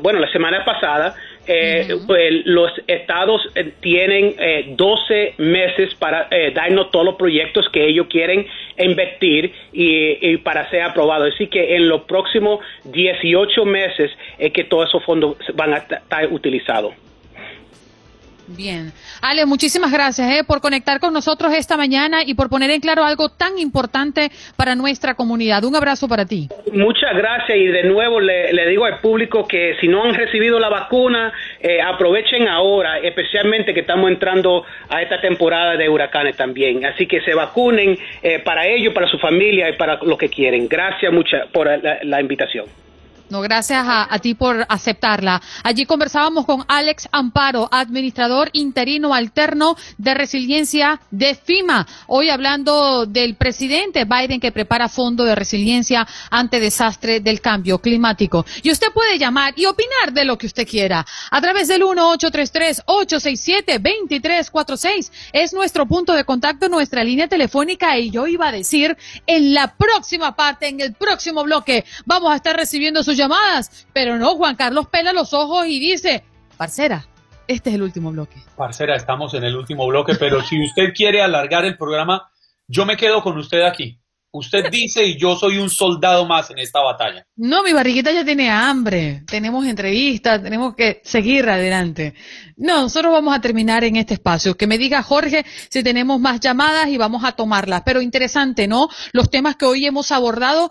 [SPEAKER 10] bueno, la semana pasada eh, pues, los estados eh, tienen 12 eh, meses para darnos todos los proyectos que ellos quieren invertir y, para ser aprobados. Así que en los próximos 18 meses es que todos esos fondos van a estar utilizados.
[SPEAKER 2] Bien. Ale, muchísimas gracias eh, por conectar con nosotros esta mañana y por poner en claro algo tan importante para nuestra comunidad. Un abrazo para ti.
[SPEAKER 10] Muchas gracias y de nuevo le, digo al público que si no han recibido la vacuna, eh, aprovechen ahora, especialmente que estamos entrando a esta temporada de huracanes también. Así que se vacunen eh, para ellos, para su familia y para lo que quieren. Gracias mucha por la invitación.
[SPEAKER 2] No, gracias a, ti por aceptarla. Allí conversábamos con Alex Amparo, administrador interino alterno de resiliencia de FIMA. Hoy hablando del presidente Biden que prepara fondo de resiliencia ante desastre del cambio climático. Y usted puede llamar y opinar de lo que usted quiera a través del 1-833-867-2346. Es nuestro punto de contacto, nuestra línea telefónica. Y yo iba a decir en la próxima parte, en el próximo bloque, vamos a estar recibiendo sus llamadas. Pero no, Juan Carlos pela los ojos y dice, parcera, este es el último bloque.
[SPEAKER 3] Parcera, estamos en el último bloque, pero si usted quiere alargar el programa, yo me quedo con usted aquí. Usted dice y yo soy un soldado más en esta batalla.
[SPEAKER 2] No, mi barriguita ya tiene hambre. Tenemos entrevistas, tenemos que seguir adelante. No, nosotros vamos a terminar en este espacio. Que me diga Jorge si tenemos más llamadas y vamos a tomarlas. Pero interesante, ¿no? Los temas que hoy hemos abordado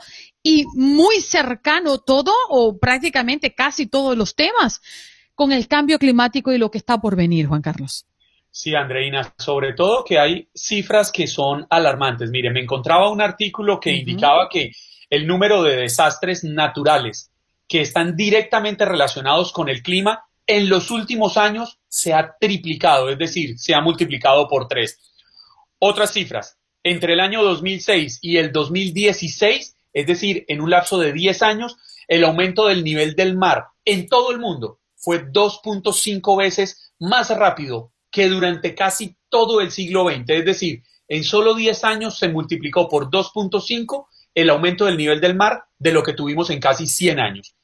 [SPEAKER 2] y muy cercano todo o prácticamente casi todos los temas con el cambio climático y lo que está por venir, Juan Carlos.
[SPEAKER 3] Sí, Andreina, sobre todo que hay cifras que son alarmantes. Mire, me encontraba un artículo que indicaba que el número de desastres naturales que están directamente relacionados con el clima en los últimos años se ha triplicado, es decir, se ha multiplicado por tres. Otras cifras, entre el año 2006 y el 2016 es decir, en un lapso de 10 años, el aumento del nivel del mar en todo el mundo fue 2.5 veces más rápido que durante casi todo el siglo XX. Es decir, en solo 10 años se multiplicó por 2.5 el aumento del nivel del mar de lo que tuvimos en casi 100 años.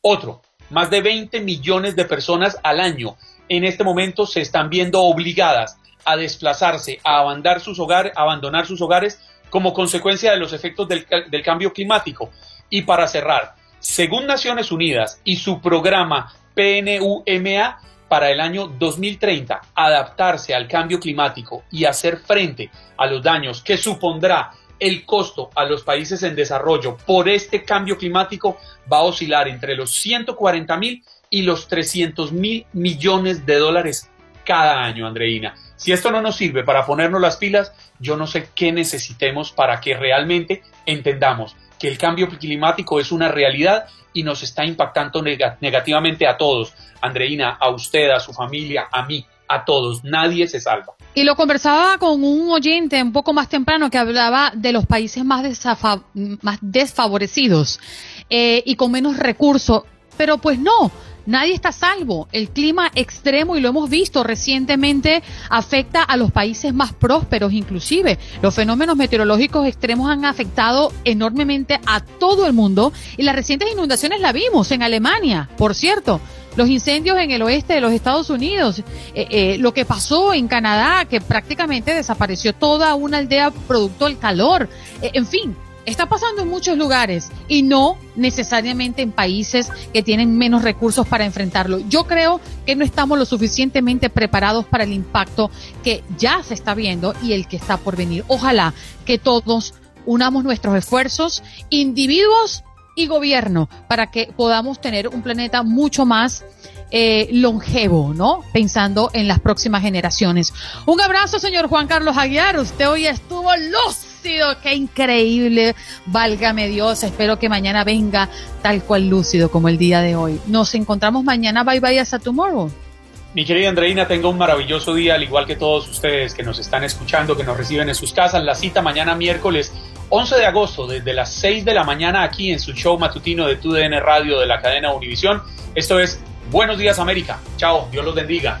[SPEAKER 3] Otro, más de 20 millones de personas al año en este momento se están viendo obligadas a desplazarse, a abandonar sus hogares, abandonar sus hogares como consecuencia de los efectos del, cambio climático. Y para cerrar, según Naciones Unidas y su programa PNUMA, para el año 2030 adaptarse al cambio climático y hacer frente a los daños que supondrá el costo a los países en desarrollo por este cambio climático va a oscilar entre los 140 mil y los 300 mil millones de dólares cada año, Andreina. Si esto no nos sirve para ponernos las pilas, yo no sé qué necesitemos para que realmente entendamos que el cambio climático es una realidad y nos está impactando negativamente a todos. Andreina, a usted, a su familia, a mí, a todos. Nadie se salva.
[SPEAKER 2] Y lo conversaba con un oyente un poco más temprano que hablaba de los países más, desfavorecidos eh, y con menos recursos. Pero pues no, Nadie está salvo. El clima extremo, y lo hemos visto recientemente, afecta a los países más prósperos inclusive. Los fenómenos meteorológicos extremos han afectado enormemente a todo el mundo y las recientes inundaciones la vimos en Alemania, por cierto. Los incendios en el oeste de los Estados Unidos, eh, eh, lo que pasó en Canadá, que prácticamente desapareció toda una aldea producto del calor. Eh, en fin, Está pasando en muchos lugares y no necesariamente en países que tienen menos recursos para enfrentarlo. Yo creo que no estamos lo suficientemente preparados para el impacto que ya se está viendo y el que está por venir. Ojalá que todos unamos nuestros esfuerzos, individuos y gobierno, para que podamos tener un planeta mucho más eh, longevo, ¿no? Pensando en las próximas generaciones. Un abrazo, señor Juan Carlos Aguiar. Usted hoy estuvo Qué increíble. Válgame Dios. Espero que mañana venga tal cual lúcido como el día de hoy. Nos encontramos mañana. Bye bye hasta tomorrow.
[SPEAKER 3] Mi querida Andreina, tenga un maravilloso día, al igual que todos ustedes que nos están escuchando, que nos reciben en sus casas. La cita mañana miércoles 11 de agosto, desde las 6 de la mañana, aquí en su show matutino de TUDN Radio de la cadena Univisión. Esto es Buenos días América. Chao, Dios los bendiga.